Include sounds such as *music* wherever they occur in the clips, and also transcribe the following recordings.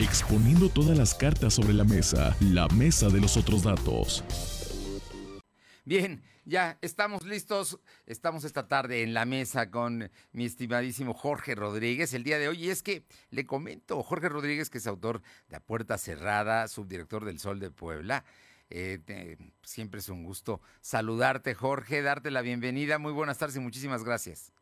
exponiendo todas las cartas sobre la mesa, la mesa de los otros datos. Bien, ya estamos listos. Estamos esta tarde en la mesa con mi estimadísimo Jorge Rodríguez el día de hoy. Y es que le comento, Jorge Rodríguez, que es autor de A Puerta Cerrada, subdirector del Sol de Puebla. Eh, siempre es un gusto saludarte, Jorge, darte la bienvenida. Muy buenas tardes y muchísimas gracias.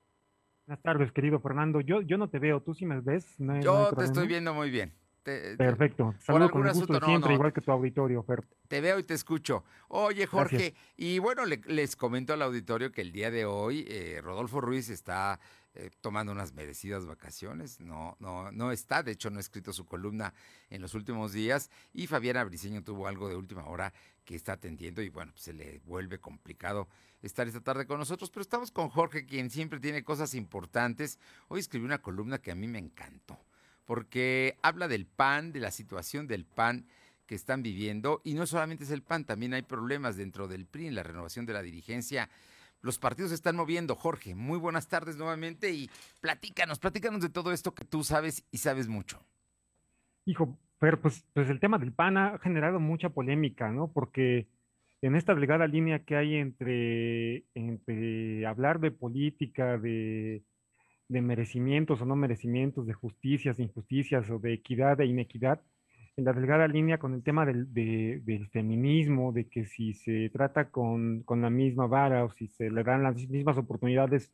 Buenas tardes, querido Fernando. Yo, yo no te veo, tú sí me ves. yo te estoy viendo muy bien. Perfecto. Saludos con gusto siempre, igual que tu auditorio, Fer. Te veo y te escucho. Oye, Jorge, y bueno, les comento al auditorio que el día de hoy eh, Rodolfo Ruiz está eh, tomando unas merecidas vacaciones. No, no, no está, de hecho, no ha escrito su columna en los últimos días. Y Fabiana Briceño tuvo algo de última hora que está atendiendo y bueno, pues se le vuelve complicado estar esta tarde con nosotros. Pero estamos con Jorge, quien siempre tiene cosas importantes. Hoy escribió una columna que a mí me encantó porque habla del PAN, de la situación del PAN que están viviendo, y no solamente es el PAN, también hay problemas dentro del PRI en la renovación de la dirigencia. Los partidos se están moviendo. Jorge, muy buenas tardes nuevamente y platícanos, platícanos de todo esto que tú sabes y sabes mucho. Hijo, pero pues, pues el tema del PAN ha generado mucha polémica, ¿no? Porque en esta delgada línea que hay entre, entre hablar de política, de de merecimientos o no merecimientos, de justicias, injusticias o de equidad e inequidad, en la delgada línea con el tema del, del feminismo, de que si se trata con, con, la misma vara o si se le dan las mismas oportunidades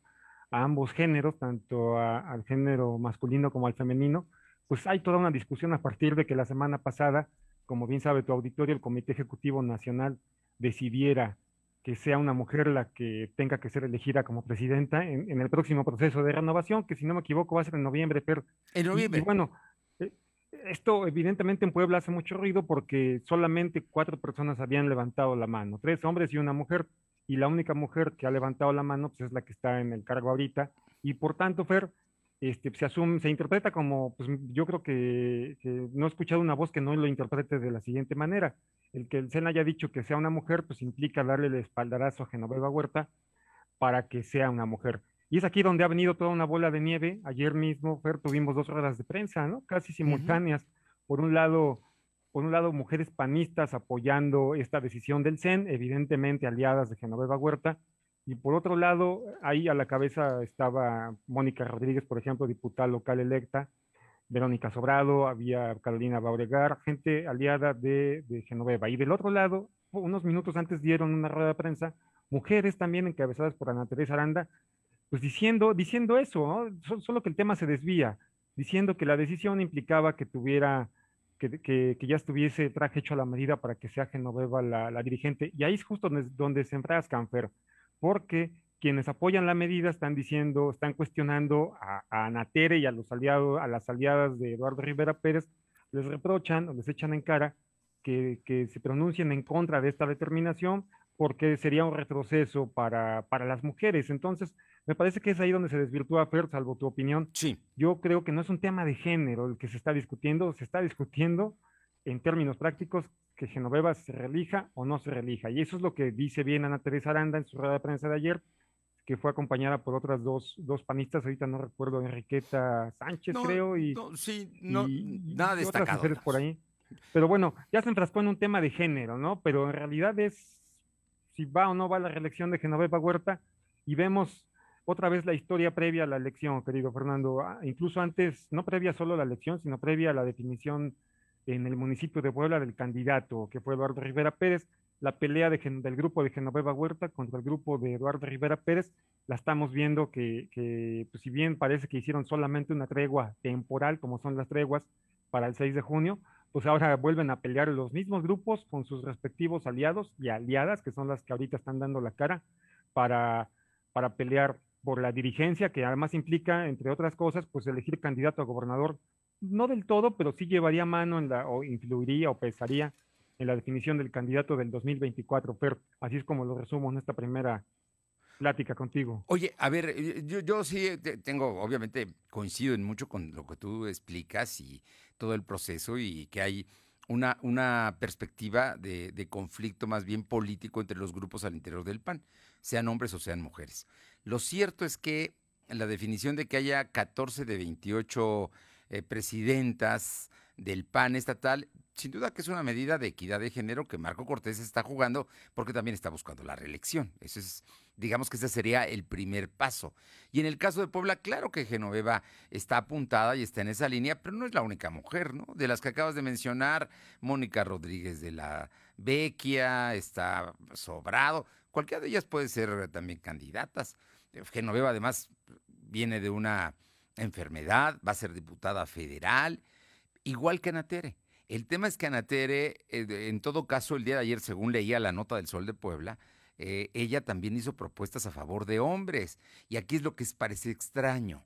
a ambos géneros, tanto al género masculino como al femenino, pues hay toda una discusión a partir de que la semana pasada, como bien sabe tu auditorio, el Comité Ejecutivo Nacional decidiera que sea una mujer la que tenga que ser elegida como presidenta en, el próximo proceso de renovación, que si no me equivoco va a ser en noviembre, pero... En noviembre. Y, bueno, eh, esto evidentemente en Puebla hace mucho ruido porque solamente cuatro personas habían levantado la mano, tres hombres y una mujer, y la única mujer que ha levantado la mano pues, es la que está en el cargo ahorita, y por tanto, Fer, este, se asume, se interpreta como, pues yo creo que, que no he escuchado una voz que no lo interprete de la siguiente manera el que el SEN haya dicho que sea una mujer, pues implica darle el espaldarazo a Genoveva Huerta para que sea una mujer. Y es aquí donde ha venido toda una bola de nieve. Ayer mismo, Fer, tuvimos dos ruedas de prensa, ¿no? Casi simultáneas. Por un lado, por un lado, mujeres panistas apoyando esta decisión del CEN, evidentemente aliadas de Genoveva Huerta, y por otro lado, ahí a la cabeza estaba Mónica Rodríguez, por ejemplo, diputada local electa, Verónica Sobrado, había Carolina Bauregar, gente aliada de, Genoveva. Y del otro lado, unos minutos antes dieron una rueda de prensa, mujeres también encabezadas por Ana Teresa Aranda, pues diciendo, diciendo eso, solo que el tema se desvía, diciendo que la decisión implicaba que tuviera, que, ya estuviese traje hecho a la medida para que sea Genoveva la, dirigente. Y ahí es justo donde, donde se enfrascan, Fer, porque quienes apoyan la medida están diciendo, están cuestionando a, a Anatere y a los aliados, a las aliadas de Eduardo Rivera Pérez, les reprochan o les echan en cara que, que se pronuncien en contra de esta determinación porque sería un retroceso para, para, las mujeres. Entonces, me parece que es ahí donde se desvirtúa Fer, salvo tu opinión. Sí. Yo creo que no es un tema de género el que se está discutiendo, se está discutiendo en términos prácticos que Genoveva se relija o no se relija. Y eso es lo que dice bien Ana Teresa Aranda en su rueda de prensa de ayer, que fue acompañada por otras dos, dos panistas, ahorita no recuerdo, Enriqueta Sánchez, creo, y, sí, no, nada destacado. Otras por ahí. Pero bueno, ya se enfrascó en un tema de género, ¿no? Pero en realidad es si va o no va la reelección de Genoveva Huerta y vemos otra vez la historia previa a la elección, querido Fernando, ah, incluso antes, no previa solo a la elección, sino previa a la definición en el municipio de Puebla del candidato, que fue Eduardo Rivera Pérez, la pelea del grupo de Genoveva Huerta contra el grupo de Eduardo Rivera Pérez, la estamos viendo que, pues, si bien parece que hicieron solamente una tregua temporal, como son las treguas para el 6 de junio, pues ahora vuelven a pelear los mismos grupos con sus respectivos aliados y aliadas, que son las que ahorita están dando la cara para, para pelear por la dirigencia, que además implica, entre otras cosas, pues elegir candidato a gobernador, no del todo, pero sí llevaría mano en la, o influiría o pesaría en la definición del candidato del 2024, pero así es como lo resumo en esta primera plática contigo. Oye, a ver, eh, yo, yo sí tengo, obviamente coincido en mucho con lo que tú explicas y todo el proceso y que hay una, una perspectiva de, de, conflicto más bien político entre los grupos al interior del PAN, sean hombres o sean mujeres. Lo cierto es que la definición de que haya 14 de 28 eh, presidentas del PAN estatal. Sin duda que es una medida de equidad de género que Marco Cortés está jugando porque también está buscando la reelección. Eso es, digamos que ese sería el primer paso. Y en el caso de Puebla, claro que Genoveva está apuntada y está en esa línea, pero no es la única mujer, ¿no? De las que acabas de mencionar, Mónica Rodríguez de la Vecchia, está Sobrado, cualquiera de ellas puede ser también candidatas. Genoveva además viene de una enfermedad, va a ser diputada federal, igual que Anatere. El tema es que Anatere, eh, en todo caso, el día de ayer, según leía la nota del Sol de Puebla, eh, ella también hizo propuestas a favor de hombres. Y aquí es lo que parece extraño.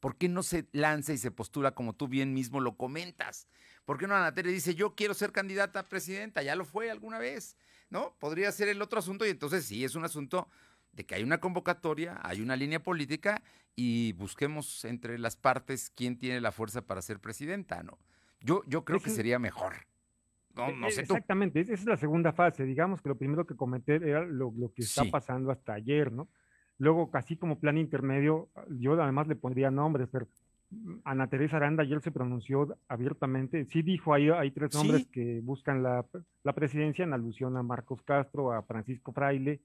¿Por qué no se lanza y se postula como tú bien mismo lo comentas? ¿Por qué no Anatere dice, yo quiero ser candidata a presidenta? Ya lo fue alguna vez, ¿no? Podría ser el otro asunto y entonces sí, es un asunto de que hay una convocatoria, hay una línea política y busquemos entre las partes quién tiene la fuerza para ser presidenta, ¿no? Yo, yo creo que sería mejor. No, no e, sé Exactamente, esa es la segunda fase. Digamos que lo primero que comenté era lo, que está pasando hasta ayer, ¿no? Luego, casi como plan intermedio, yo además le pondría nombres, pero Ana Teresa Aranda ayer se pronunció abiertamente. Sí dijo, ahí hay tres hombres que buscan la, la, presidencia en alusión a Marcos Castro, a Francisco Fraile,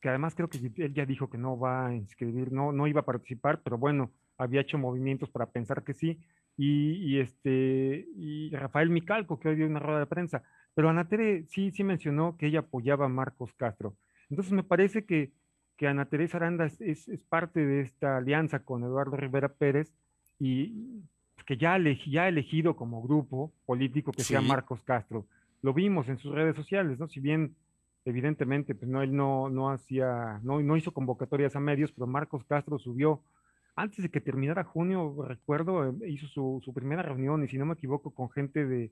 que además creo que él ya dijo que no va a inscribir, no, no iba a participar, pero bueno, había hecho movimientos para pensar que sí, y, este, y Rafael Micalco, que hoy dio una rueda de prensa, pero Anatere sí, sí mencionó que ella apoyaba a Marcos Castro. Entonces me parece que, que Ana Teresa Aranda es, es, parte de esta alianza con Eduardo Rivera Pérez y que ya, ya ha elegido como grupo político que sea Marcos Castro. Lo vimos en sus redes sociales, ¿no? Si bien evidentemente, pues no, él no, no hacía, no, no hizo convocatorias a medios, pero Marcos Castro subió, antes de que terminara junio, recuerdo, eh, hizo su, su primera reunión, y si no me equivoco, con gente de,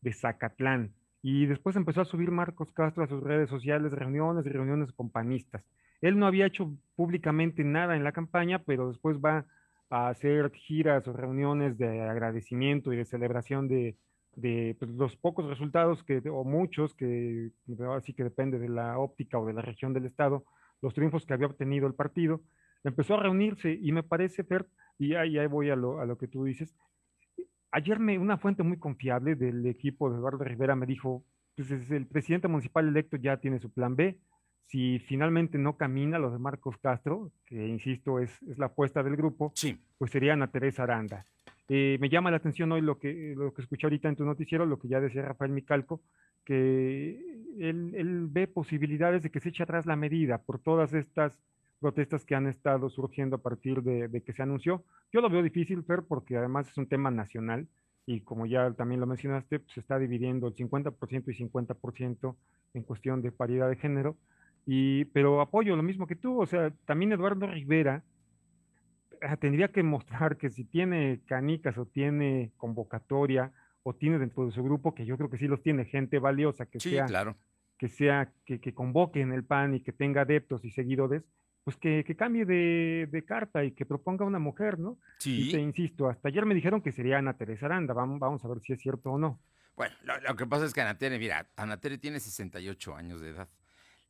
de Zacatlán. Y después empezó a subir Marcos Castro a sus redes sociales reuniones y reuniones con panistas. Él no había hecho públicamente nada en la campaña, pero después va a hacer giras o reuniones de agradecimiento y de celebración de, de pues, los pocos resultados que, o muchos, que así que depende de la óptica o de la región del estado, los triunfos que había obtenido el partido, empezó a reunirse y me parece, Fer, y ahí, voy a lo, a lo, que tú dices, ayer me, una fuente muy confiable del equipo de Eduardo Rivera me dijo, pues el presidente municipal electo ya tiene su plan B, si finalmente no camina lo de Marcos Castro, que insisto es, es la apuesta del grupo, sí. pues sería Ana Teresa Aranda. Eh, me llama la atención hoy lo que, lo que escuché ahorita en tu noticiero, lo que ya decía Rafael Micalco, que él, ve posibilidades de que se eche atrás la medida por todas estas protestas que han estado surgiendo a partir de, que se anunció. Yo lo veo difícil, Fer, porque además es un tema nacional y como ya también lo mencionaste, pues se está dividiendo el 50% y 50% en cuestión de paridad de género. Y, pero apoyo lo mismo que tú, o sea, también Eduardo Rivera, tendría que mostrar que si tiene canicas o tiene convocatoria o tiene dentro de su grupo, que yo creo que sí los tiene, gente valiosa, que sea, claro. que sea, que, que, convoque en el PAN y que tenga adeptos y seguidores, pues que, que cambie de, de, carta y que proponga una mujer, ¿no? Sí. Y te insisto, hasta ayer me dijeron que sería Ana Teresa Aranda, vamos, vamos a ver si es cierto o no. Bueno, lo, que pasa es que Ana Tere, mira, Ana Tere tiene 68 años de edad.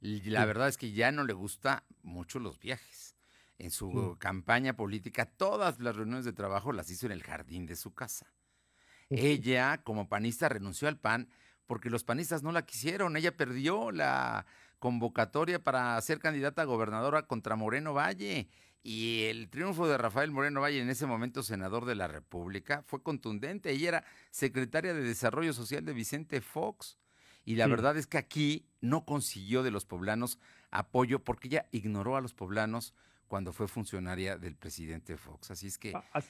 Y la verdad es que ya no le gusta mucho los viajes en su campaña política, todas las reuniones de trabajo las hizo en el jardín de su casa. Ella, como panista, renunció al PAN porque los panistas no la quisieron. Ella perdió la convocatoria para ser candidata a gobernadora contra Moreno Valle. Y el triunfo de Rafael Moreno Valle, en ese momento senador de la República, fue contundente. Ella era secretaria de Desarrollo Social de Vicente Fox. Y la verdad es que aquí no consiguió de los poblanos apoyo porque ella ignoró a los poblanos cuando fue funcionaria del presidente Fox. Así es que ah,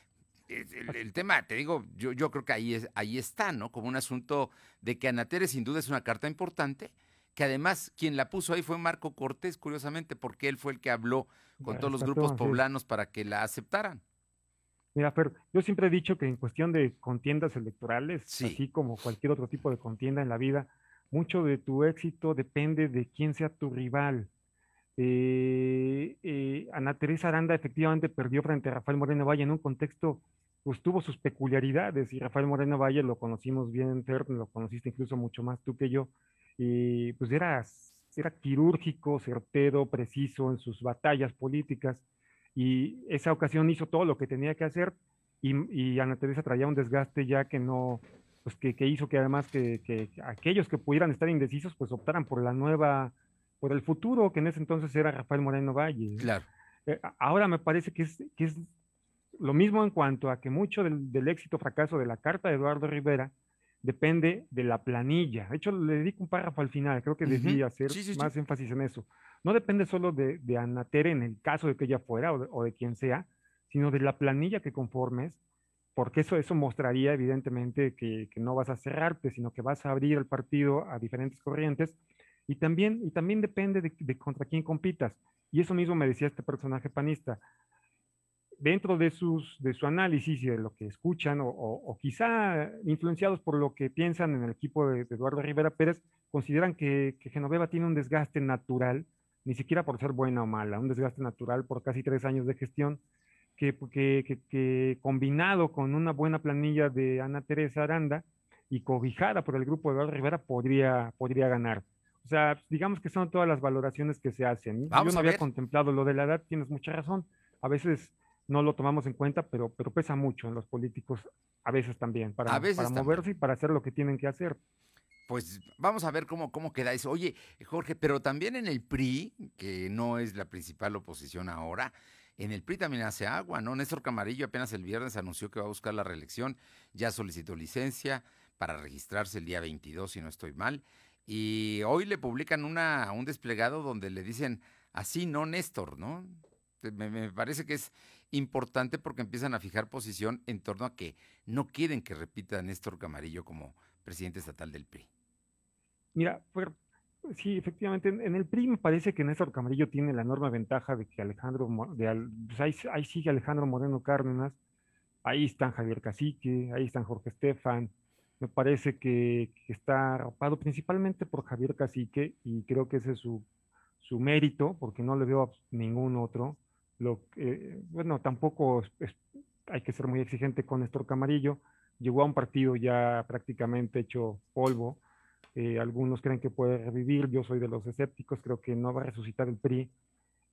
el, tema, te digo, yo, yo creo que ahí, es, ahí está, ¿no? Como un asunto de que Anatere sin duda es una carta importante, que además quien la puso ahí fue Marco Cortés, curiosamente, porque él fue el que habló con todos los grupos poblanos para que la aceptaran. Mira, pero yo siempre he dicho que en cuestión de contiendas electorales, así como cualquier otro tipo de contienda en la vida, mucho de tu éxito depende de quién sea tu rival. Eh, eh, Ana Teresa Aranda efectivamente perdió frente a Rafael Moreno Valle en un contexto, pues tuvo sus peculiaridades y Rafael Moreno Valle lo conocimos bien, lo conociste incluso mucho más tú que yo, y pues era, era quirúrgico, certero, preciso en sus batallas políticas y esa ocasión hizo todo lo que tenía que hacer y, y Ana Teresa traía un desgaste ya que no, pues que, hizo que además que, aquellos que pudieran estar indecisos, pues optaran por la nueva, por el futuro, que en ese entonces era Rafael Moreno Valle. Claro. Eh, ahora me parece que es, que es lo mismo en cuanto a que mucho del, del éxito fracaso de la carta de Eduardo Rivera depende de la planilla. De hecho, le dedico un párrafo al final, creo que debía hacer más énfasis en eso. No depende solo de, de Anatere en el caso de que ella fuera o de, quien sea, sino de la planilla que conformes, porque eso, eso mostraría evidentemente que, que, no vas a cerrarte, sino que vas a abrir el partido a diferentes corrientes. Y también, y también depende de, contra quién compitas. Y eso mismo me decía este personaje panista dentro de, sus, de su análisis y de lo que escuchan, o, quizá influenciados por lo que piensan en el equipo de, Eduardo Rivera Pérez, consideran que, Genoveva tiene un desgaste natural, ni siquiera por ser buena o mala, un desgaste natural por casi tres años de gestión, que, que, combinado con una buena planilla de Ana Teresa Aranda y cobijada por el grupo de Eduardo Rivera, podría, podría ganar. O sea, digamos que son todas las valoraciones que se hacen. Yo no había contemplado lo de la edad, tienes mucha razón. A veces no lo tomamos en cuenta, pero, pero pesa mucho en los políticos a veces también, para, para moverse y para hacer lo que tienen que hacer. Pues vamos a ver cómo, cómo queda eso. Oye, Jorge, pero también en el PRI, que no es la principal oposición ahora, en el PRI también hace agua, ¿no? Néstor Camarillo apenas el viernes anunció que va a buscar la reelección, ya solicitó licencia para registrarse el día 22, si no estoy mal, y hoy le publican un desplegado donde le dicen, así no, Néstor, ¿no? me parece que es importante porque empiezan a fijar posición en torno a que no quieren que repita Néstor Camarillo como presidente estatal del PRI. Mira, sí, efectivamente, en el PRI me parece que Néstor Camarillo tiene la enorme ventaja de que Alejandro, de, pues ahí, sigue Alejandro Moreno Cárdenas, ahí están Javier Cacique, ahí están Jorge Estefan, me parece que, está arropado principalmente por Javier Cacique y creo que ese es su, su mérito, porque no le veo a ningún otro. Lo bueno, tampoco hay que ser muy exigente con Néstor Camarillo. Llegó a un partido ya prácticamente hecho polvo. Eh, algunos creen que puede revivir. Yo soy de los escépticos. Creo que no va a resucitar el PRI.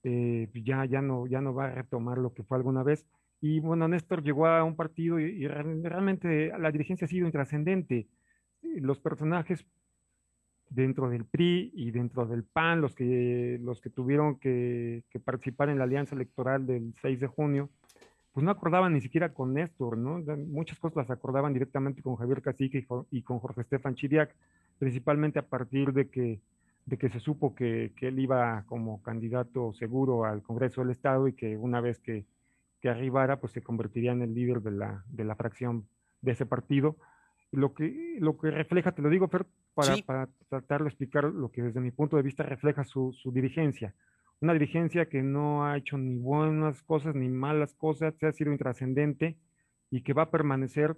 Eh, ya, ya, no, ya no va a retomar lo que fue alguna vez. Y bueno, Néstor llegó a un partido y realmente la dirigencia ha sido intrascendente. Los personajes dentro del PRI y dentro del PAN, los que, los que tuvieron que, participar en la alianza electoral del 6 de junio, pues no acordaban ni siquiera con Néstor, ¿no? Muchas cosas las acordaban directamente con Javier Cacique y, con Jorge Estefan Chiriac, principalmente a partir de que, de que se supo que, él iba como candidato seguro al Congreso del Estado y que una vez que, que arribara, pues se convertiría en el líder de la, de la fracción de ese partido. Lo que, lo que refleja, te lo digo, Fer, para, para, tratar de explicar lo que desde mi punto de vista refleja su, su, dirigencia. Una dirigencia que no ha hecho ni buenas cosas ni malas cosas, se ha sido intrascendente y que va a permanecer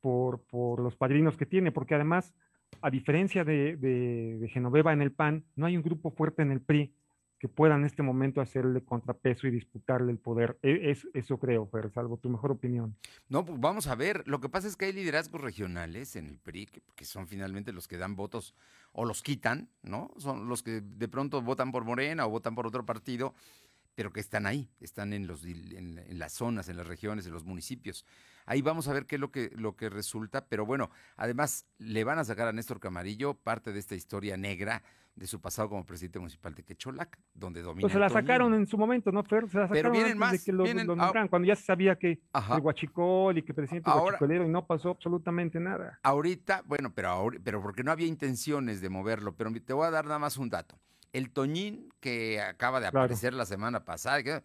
por, por los padrinos que tiene, porque además, a diferencia de, de, de Genoveva en el PAN, no hay un grupo fuerte en el PRI que pueda en este momento hacerle contrapeso y disputarle el poder. E, es, eso creo, pero salvo tu mejor opinión. No, pues vamos a ver. Lo que pasa es que hay liderazgos regionales en el PRI, que, son finalmente los que dan votos o los quitan, ¿no? Son los que de pronto votan por Morena o votan por otro partido, pero que están ahí, están en, los, en, en las zonas, en las regiones, en los municipios. Ahí vamos a ver qué es lo que, lo que resulta, pero bueno, además le van a sacar a Néstor Camarillo parte de esta historia negra de su pasado como presidente municipal de Quecholac, donde domina. Pues se la sacaron en su momento, ¿no, Fer? Se la sacaron Pero vienen más, de que lo, cuando ya se sabía que el Guachicol y que presidente ahora, Guachicolero y no pasó absolutamente nada. Ahorita, bueno, pero, pero porque no había intenciones de moverlo, pero te voy a dar nada más un dato. El Toñín, que acaba de aparecer la semana pasada,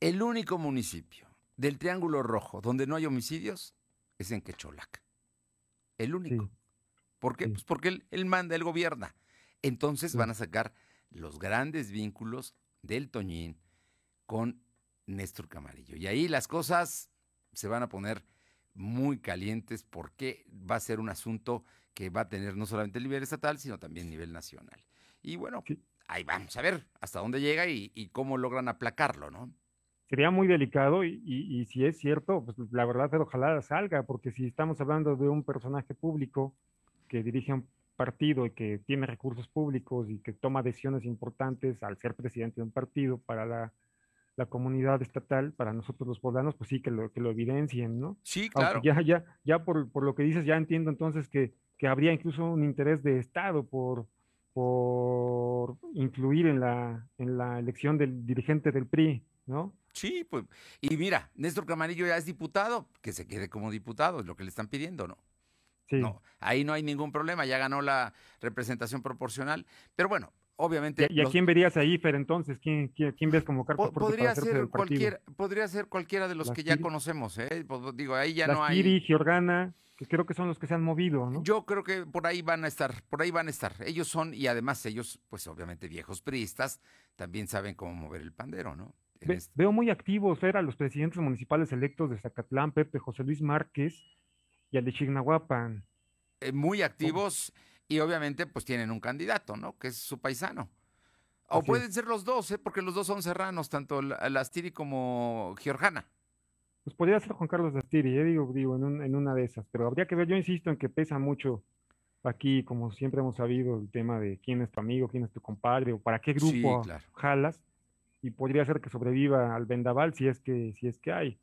el único municipio del Triángulo Rojo donde no hay homicidios es en Quecholac. El único. ¿Por qué? Pues porque él, él manda, él gobierna. Entonces van a sacar los grandes vínculos del Toñín con Néstor Camarillo. Y ahí las cosas se van a poner muy calientes porque va a ser un asunto que va a tener no solamente el nivel estatal, sino también nivel nacional. Y bueno, ahí vamos a ver hasta dónde llega y, cómo logran aplacarlo, ¿no? Sería muy delicado y, y, si es cierto, pues la verdad, ojalá salga, porque si estamos hablando de un personaje público que dirige un partido y que tiene recursos públicos y que toma decisiones importantes al ser presidente de un partido para la, la comunidad estatal, para nosotros los poblanos, pues sí, que lo, que lo evidencien, ¿no? Sí, claro. ya, ya, ya por, por, lo que dices, ya entiendo entonces que, que habría incluso un interés de Estado por, por influir en la, en la elección del dirigente del PRI, ¿no? Sí, pues, y mira, Néstor Camarillo ya es diputado, que se quede como diputado, es lo que le están pidiendo, ¿no? Sí. No, ahí no hay ningún problema, ya ganó la representación proporcional, pero bueno, obviamente. ¿Y, a quién verías ahí, Fer, entonces? ¿Quién, quién, ves como carta podría ser cualquier, Podría ser cualquiera de los que ya conocemos, ¿eh? Pues, digo, ahí ya no hay... Kiri, Giorgana, que creo que son los que se han movido, ¿no? Yo creo que por ahí van a estar, por ahí van a estar. Ellos son, y además ellos, pues obviamente viejos priistas, también saben cómo mover el pandero, ¿no? Veo muy activos, Fer, a los presidentes municipales electos de Zacatlán, Pepe José Luis Márquez y al de Chignahuapan. Eh, muy activos y obviamente pues tienen un candidato, ¿no? Que es su paisano. O pueden ser los dos, ¿eh? porque los dos son serranos, tanto Lastiri como Giorgana. Pues podría ser Juan Carlos Lastiri, ¿eh? digo, digo en, una de esas, pero habría que ver, yo insisto en que pesa mucho aquí, como siempre hemos sabido, el tema de quién es tu amigo, quién es tu compadre, o para qué grupo jalas, y podría ser que sobreviva al vendaval si es que, si es que hay.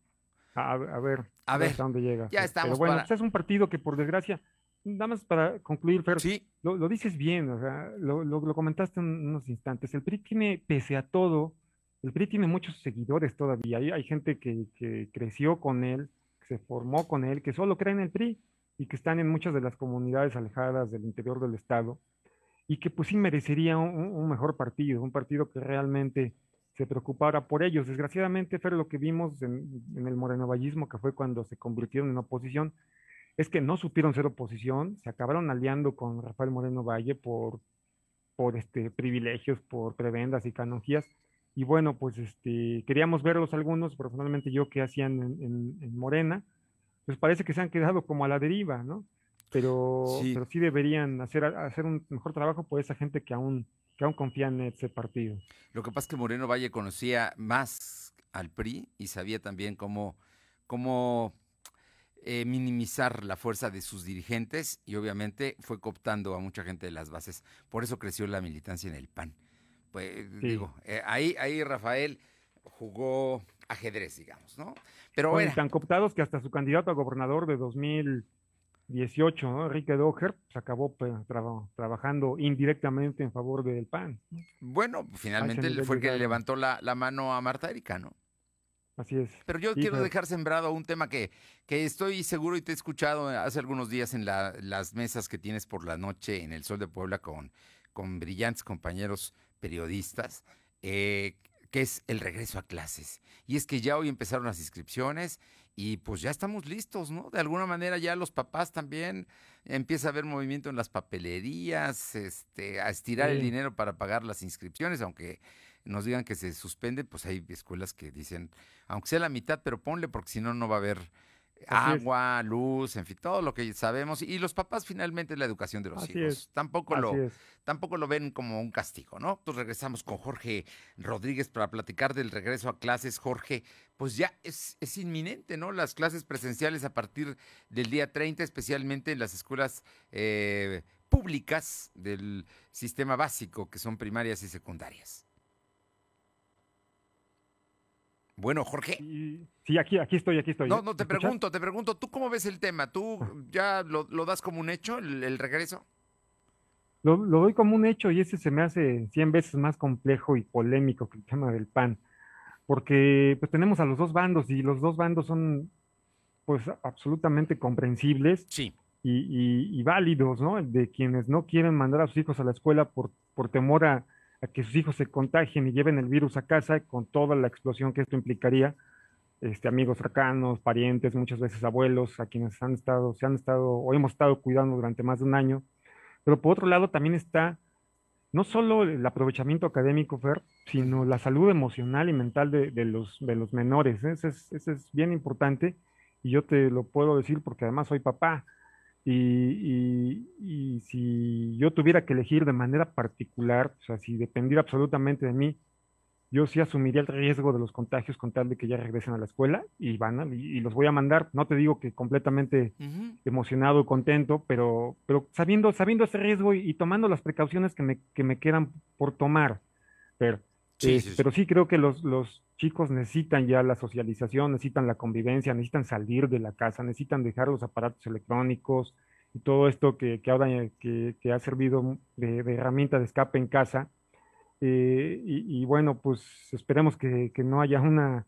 A, ver, a ver hasta dónde llega. Ya estamos. Pero bueno, pues, es un partido que por desgracia nada más para concluir, Fer, sí. lo, dices bien, o sea, lo, lo, comentaste en unos instantes. El PRI tiene, pese a todo, el PRI tiene muchos seguidores todavía. Hay, gente que, creció con él, que se formó con él, que solo creen en el PRI y que están en muchas de las comunidades alejadas del interior del Estado y que pues sí merecería un, mejor partido, un partido que realmente se preocupara por ellos. Desgraciadamente, Fer, lo que vimos en, en el morenovallismo, que fue cuando se convirtieron en oposición, es que no supieron ser oposición, se acabaron aliando con Rafael Moreno Valle por, por este, privilegios, por prebendas y canonjías. Y bueno, pues este, queríamos verlos algunos, personalmente yo que hacían en, Morena, pues parece que se han quedado como a la deriva, ¿no? Pero sí, pero sí deberían hacer, hacer un mejor trabajo por esa gente que aún, que aún confía en ese partido. Lo que pasa es que Moreno Valle conocía más al PRI y sabía también cómo, cómo eh, minimizar la fuerza de sus dirigentes y obviamente fue cooptando a mucha gente de las bases. Por eso creció la militancia en el PAN. Pues digo, eh, ahí, ahí Rafael jugó ajedrez, digamos, ¿no? Pero bueno, Están cooptados que hasta su candidato a gobernador de 2018, ¿no? Enrique Doher, se acabó pues, trabajando indirectamente en favor del PAN. Bueno, finalmente fue el que le levantó la, la mano a Marta Erika, ¿no? Así es. Pero yo quiero dejar sembrado un tema que, que estoy seguro y te he escuchado hace algunos días en las mesas que tienes por la noche en el Sol de Puebla con, con brillantes compañeros periodistas, eh, que es el regreso a clases. Y es que ya hoy empezaron las inscripciones y pues ya estamos listos, ¿no? De alguna manera ya los papás también empieza a haber movimiento en las papelerías, este, a estirar el dinero para pagar las inscripciones, aunque nos digan que se suspende, pues hay escuelas que dicen, aunque sea la mitad, pero ponle porque si no, no va a haber agua, luz, en fin, todo lo que sabemos. Y los papás finalmente la educación de los hijos. Tampoco lo, tampoco lo ven como un castigo, ¿no? Entonces regresamos con Jorge Rodríguez para platicar del regreso a clases. Jorge, pues ya es, es inminente, ¿no? Las clases presenciales a partir del día 30, especialmente en las escuelas eh, públicas del sistema básico, que son primarias y secundarias. Bueno, Jorge. Sí, aquí, aquí estoy, aquí estoy. No, no, te pregunto, te pregunto, ¿tú cómo ves el tema? ¿Tú ya lo, das como un hecho, el, regreso? Lo, doy como un hecho y ese se me hace 100 veces más complejo y polémico que el tema del PAN, porque pues tenemos a los dos bandos y los dos bandos son pues absolutamente comprensibles sí. y, y, válidos, ¿no? De quienes no quieren mandar a sus hijos a la escuela por, por temor a, a que sus hijos se contagien y lleven el virus a casa con toda la explosión que esto implicaría, este, amigos cercanos, parientes, muchas veces abuelos, a quienes han estado, se han estado o hemos estado cuidando durante más de un año. Pero por otro lado también está no solo el aprovechamiento académico, Fer, sino la salud emocional y mental de, los, menores. Eso es, eso es bien importante y yo te lo puedo decir porque además soy papá. Y, si yo tuviera que elegir de manera particular, o sea, si dependiera absolutamente de mí, yo sí asumiría el riesgo de los contagios con tal de que ya regresen a la escuela y van y, los voy a mandar. No te digo que completamente emocionado, contento, pero, pero sabiendo, sabiendo ese riesgo y, tomando las precauciones que me, que me quedan por tomar. Pero Pero sí creo que los, los chicos necesitan ya la socialización, necesitan la convivencia, necesitan salir de la casa, necesitan dejar los aparatos electrónicos y todo esto que, que ahora que, que, ha servido de, herramienta de escape en casa. Eh, y, y, bueno, pues esperemos que, que no haya una,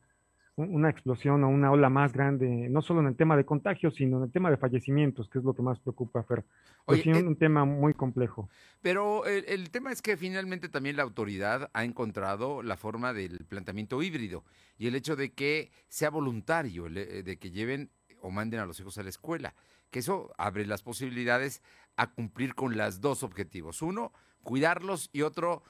una explosión o una ola más grande, no solo en el tema de contagios, sino en el tema de fallecimientos, que es lo que más preocupa, Fer. Pues Oye, es eh un tema muy complejo. Pero el, tema es que finalmente también la autoridad ha encontrado la forma del planteamiento híbrido y el hecho de que sea voluntario, de que lleven o manden a los hijos a la escuela, que eso abre las posibilidades a cumplir con los dos objetivos. Uno, cuidarlos y otro,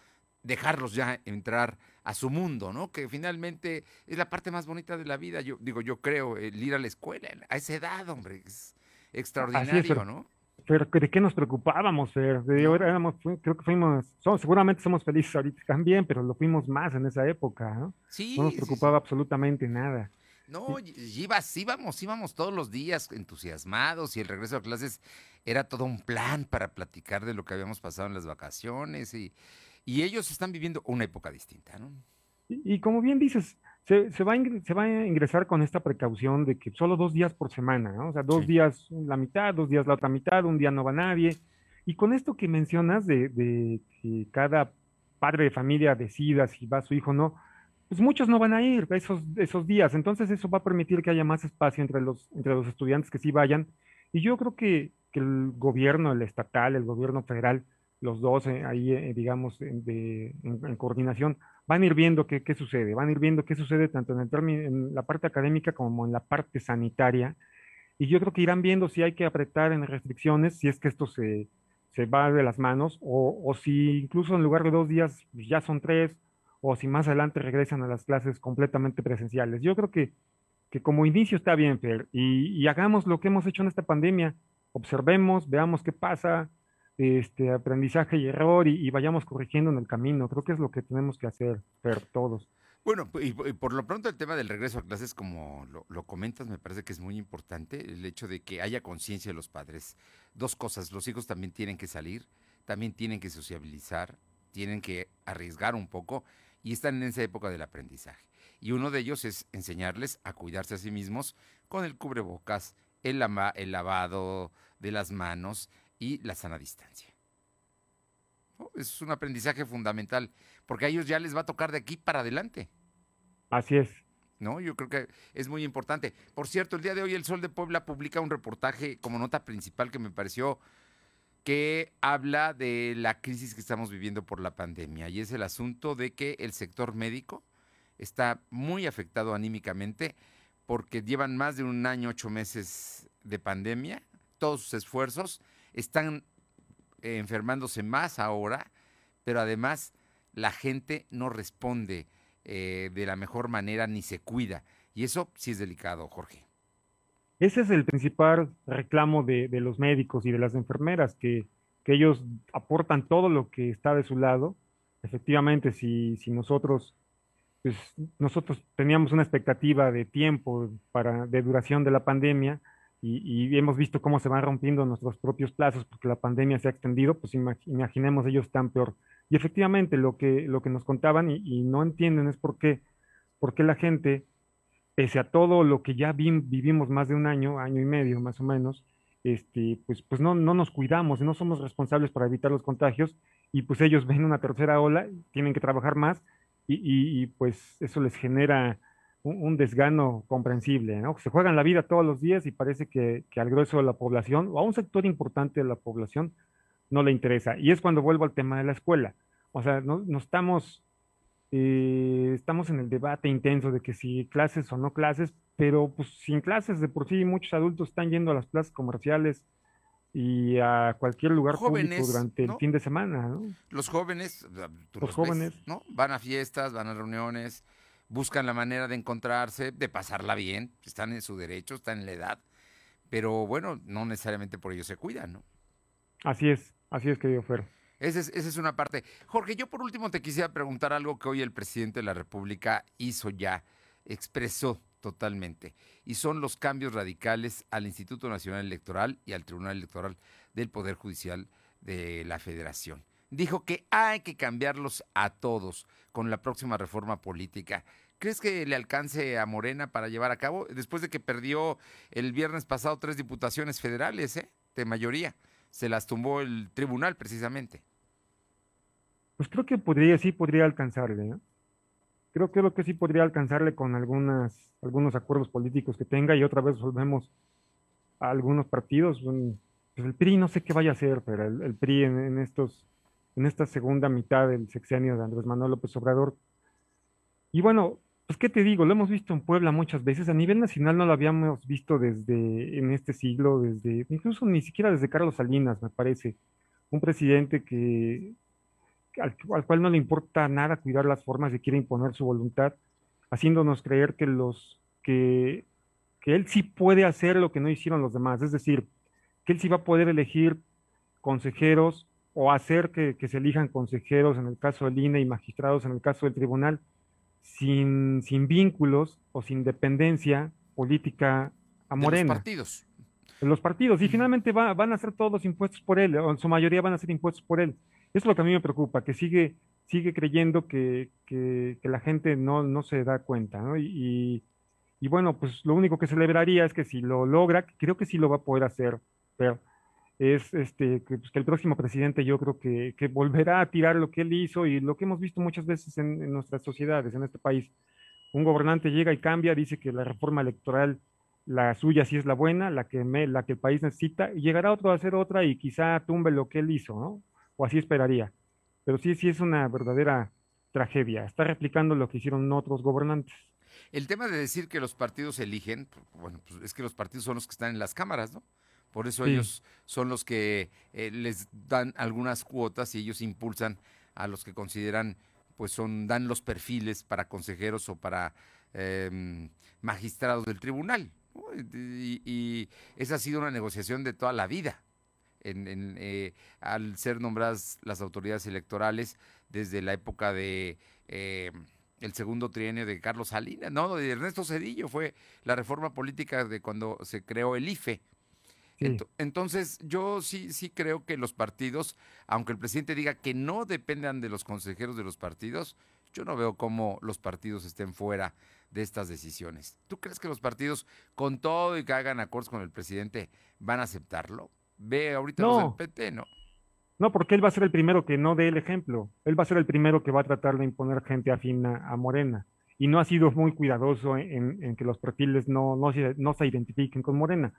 dejarlos ya entrar a su mundo, ¿no? Que finalmente es la parte más bonita de la vida. Yo digo, yo creo, el ir a la escuela a esa edad, hombre, es extraordinario, ¿no? Pero ¿de qué nos preocupábamos, Fer? éramos, creo que fuimos, somos, seguramente somos felices ahorita también, pero lo fuimos más en esa época, ¿no? Sí. No nos preocupaba absolutamente nada. No, ibas, íbamos, íbamos todos los días entusiasmados y el regreso a clases era todo un plan para platicar de lo que habíamos pasado en las vacaciones y, y ellos están viviendo una época distinta, ¿no? Y, como bien dices, se, va a se va a ingresar con esta precaución de que solo dos días por semana, ¿no? O sea, dos días la mitad, dos días la otra mitad, un día no va nadie. Y con esto que mencionas de, de que cada padre de familia decida si va su hijo o no, pues muchos no van a ir esos, esos días. Entonces eso va a permitir que haya más espacio entre los, entre los estudiantes que sí vayan. Y yo creo que, que el gobierno, el estatal, el gobierno federal, los dos eh, ahí, eh, digamos, de, en, coordinación, van a ir viendo qué, qué, sucede, van a ir viendo qué sucede tanto en, el en la parte académica como en la parte sanitaria. Y yo creo que irán viendo si hay que apretar en restricciones, si es que esto se, se va de las manos, o, o, si incluso en lugar de dos días pues, ya son tres, o si más adelante regresan a las clases completamente presenciales. Yo creo que, que como inicio está bien, Fer, y hagamos lo que hemos hecho en esta pandemia, observemos, veamos qué pasa, este, aprendizaje y error y, vayamos corrigiendo en el camino. Creo que es lo que tenemos que hacer, todos. Bueno, y, por lo pronto el tema del regreso a clases, como lo, comentas, me parece que es muy importante el hecho de que haya conciencia de los padres. Dos cosas, los hijos también tienen que salir, también tienen que sociabilizar, tienen que arriesgar un poco y están en esa época del aprendizaje. Y uno de ellos es enseñarles a cuidarse a sí mismos con el cubrebocas, el, el lavado de las manos y la sana distancia. Es un aprendizaje fundamental, porque a ellos ya les va a tocar de aquí para adelante. Así es. ¿no? Yo creo que es muy importante. Por cierto, el día de hoy el Sol de Puebla publica un reportaje como nota principal que me pareció que habla de la crisis que estamos viviendo por la pandemia y es el asunto de que el sector médico está muy afectado anímicamente porque llevan más de un año, ocho meses de pandemia, todos sus esfuerzos están eh, enfermándose más ahora, pero además la gente no responde eh, de la mejor manera ni se cuida. Y eso sí es delicado, Jorge. Ese es el principal reclamo de, los médicos y de las enfermeras, que, ellos aportan todo lo que está de su lado. Efectivamente, si, si nosotros, pues, nosotros teníamos una expectativa de tiempo para, de duración de la pandemia, y, hemos visto cómo se van rompiendo nuestros propios plazos porque la pandemia se ha extendido, pues imaginemos ellos están peor. Y efectivamente lo que, lo que nos contaban y, no entienden es por qué, por qué la gente, pese a todo lo que ya vivimos más de un año, año y medio más o menos, este, pues, pues no, no nos cuidamos, no somos responsables para evitar los contagios y pues ellos ven una tercera ola, tienen que trabajar más y, y pues eso les genera un, desgano comprensible, ¿no? Se juegan la vida todos los días y parece que, al grueso de la población o a un sector importante de la población no le interesa. Y es cuando vuelvo al tema de la escuela. O sea, no, estamos, eh, estamos en el debate intenso de que si clases o no clases, pero pues sin clases de por sí muchos adultos están yendo a las plazas comerciales y a cualquier lugar público durante el fin de semana, ¿no? Los jóvenes, los, jóvenes, ¿no? Van a fiestas, van a reuniones, buscan la manera de encontrarse, de pasarla bien, están en su derecho, están en la edad, pero bueno, no necesariamente por ello se cuidan, ¿no? Así es, así es, querido Fer. Esa es, esa es una parte. Jorge, yo por último te quisiera preguntar algo que hoy el presidente de la República hizo ya, expresó totalmente, y son los cambios radicales al Instituto Nacional Electoral y al Tribunal Electoral del Poder Judicial de la Federación. Dijo que hay que cambiarlos a todos con la próxima reforma política. ¿Crees que le alcance a Morena para llevar a cabo? Después de que perdió el viernes pasado tres diputaciones federales, ¿eh? de mayoría. Se las tumbó el tribunal precisamente. Pues creo que podría, sí podría alcanzarle. ¿no? Creo, creo que sí podría alcanzarle con algunas, algunos acuerdos políticos que tenga y otra vez volvemos a algunos partidos. Pues el PRI no sé qué vaya a hacer, pero el, PRI en, estos, en esta segunda mitad del sexenio de Andrés Manuel López Obrador. Y bueno, pues qué te digo, lo hemos visto en Puebla muchas veces, a nivel nacional no lo habíamos visto desde en este siglo, desde incluso ni siquiera desde Carlos Salinas, me parece, un presidente que al, cual no le importa nada cuidar las formas y quiere imponer su voluntad, haciéndonos creer que los que, que él sí puede hacer lo que no hicieron los demás, es decir, que él sí va a poder elegir consejeros o hacer que, que se elijan consejeros en el caso del INE y magistrados en el caso del tribunal sin, sin vínculos o sin dependencia política a Morena. los partidos. Los partidos. Y finalmente van a ser todos impuestos por él, o en su mayoría van a ser impuestos por él. Eso es lo que a mí me preocupa, que sigue, sigue creyendo que, que, la gente no, no, se da cuenta. ¿no? Y, y, bueno, pues lo único que celebraría es que si lo logra, creo que sí lo va a poder hacer, pero es este, pues, que, el próximo presidente yo creo que, que, volverá a tirar lo que él hizo y lo que hemos visto muchas veces en, nuestras sociedades, en este país. Un gobernante llega y cambia, dice que la reforma electoral, la suya sí es la buena, la que, me, la que el país necesita, y llegará otro a hacer otra y quizá tumbe lo que él hizo, ¿no? O así esperaría. Pero sí, sí es una verdadera tragedia. Está replicando lo que hicieron otros gobernantes. El tema de decir que los partidos eligen, bueno, pues es que los partidos son los que están en las cámaras, ¿no? Por eso ellos son los que eh, les dan algunas cuotas y ellos impulsan a los que consideran, pues son, dan los perfiles para consejeros o para em, magistrados del tribunal. Y, esa ha sido una negociación de toda la vida. En, eh, al ser nombradas las autoridades electorales desde la época de eh, el segundo trienio de Carlos Salinas, no, de Ernesto Cedillo, fue la reforma política de cuando se creó el IFE entonces, yo sí, sí creo que los partidos, aunque el presidente diga que no dependan de los consejeros de los partidos, yo no veo cómo los partidos estén fuera de estas decisiones. ¿Tú crees que los partidos, con todo y que hagan acuerdos con el presidente, van a aceptarlo? Ve ahorita los del PT, ¿no? No, porque él va a ser el primero que no dé el ejemplo. Él va a ser el primero que va a tratar de imponer gente afín a, Morena. Y no ha sido muy cuidadoso en, que los perfiles no, no, no se identifiquen con Morena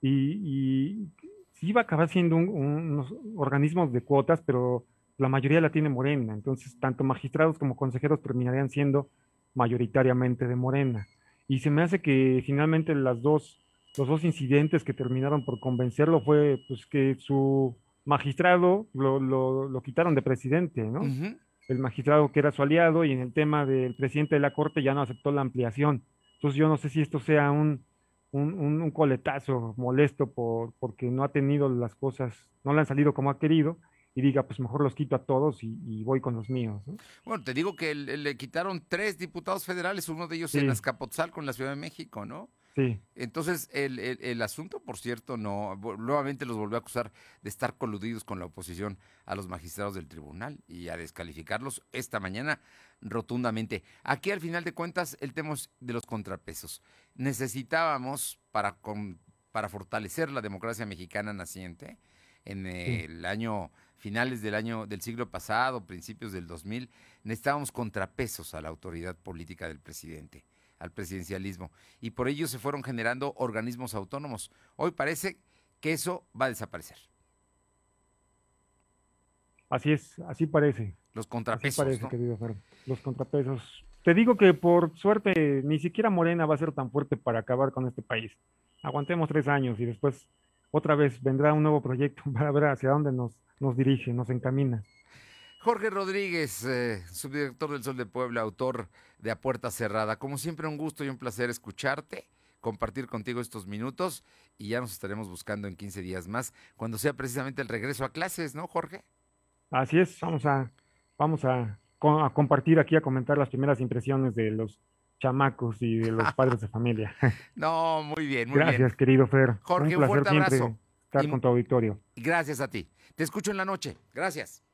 y, sí va a acabar siendo unos organismos de cuotas, pero la mayoría la tiene Morena, entonces tanto magistrados como consejeros terminarían siendo mayoritariamente de Morena. Y se me hace que finalmente las dos, los dos incidentes que terminaron por convencerlo fue pues que su magistrado lo, lo, quitaron de presidente, ¿no? El magistrado que era su aliado y en el tema del presidente de la corte ya no aceptó la ampliación. Entonces yo no sé si esto sea un, un, coletazo molesto por, porque no ha tenido las cosas, no le han salido como ha querido, y diga, pues mejor los quito a todos y, voy con los míos. Bueno, te digo que le, quitaron tres diputados federales, uno de ellos en Azcapotzalco, en la Ciudad de México, ¿no? Sí. Entonces, el, el, asunto, por cierto, no, nuevamente los volvió a acusar de estar coludidos con la oposición a los magistrados del tribunal y a descalificarlos esta mañana rotundamente. Aquí, al final de cuentas, el tema de los contrapesos. Necesitábamos, para, para fortalecer la democracia mexicana naciente, en el año, finales del año, del siglo pasado, principios del 2000, necesitábamos contrapesos a la autoridad política del presidente al presidencialismo. Y por ello se fueron generando organismos autónomos. Hoy parece que eso va a desaparecer. Así es, así parece. Los contrapesos. Así parece, querido Los contrapesos. Te digo que por suerte ni siquiera Morena va a ser tan fuerte para acabar con este país. Aguantemos tres años y después otra vez vendrá un nuevo proyecto *laughs* para ver hacia dónde nos, nos dirige, nos encamina. Jorge Rodríguez, eh, subdirector del Sol de Puebla, autor de A Puerta Cerrada. Como siempre, un gusto y un placer escucharte, compartir contigo estos minutos y ya nos estaremos buscando en 15 días más, cuando sea precisamente el regreso a clases, ¿no, Jorge? Así es, vamos a, vamos a, compartir aquí, a comentar las primeras impresiones de los chamacos y de los *laughs* padres de familia. *laughs* No, muy bien, muy Gracias, bien. querido Fer. Jorge, un, placer un fuerte abrazo. Estar con tu auditorio. Gracias a ti. Te escucho en la noche. Gracias.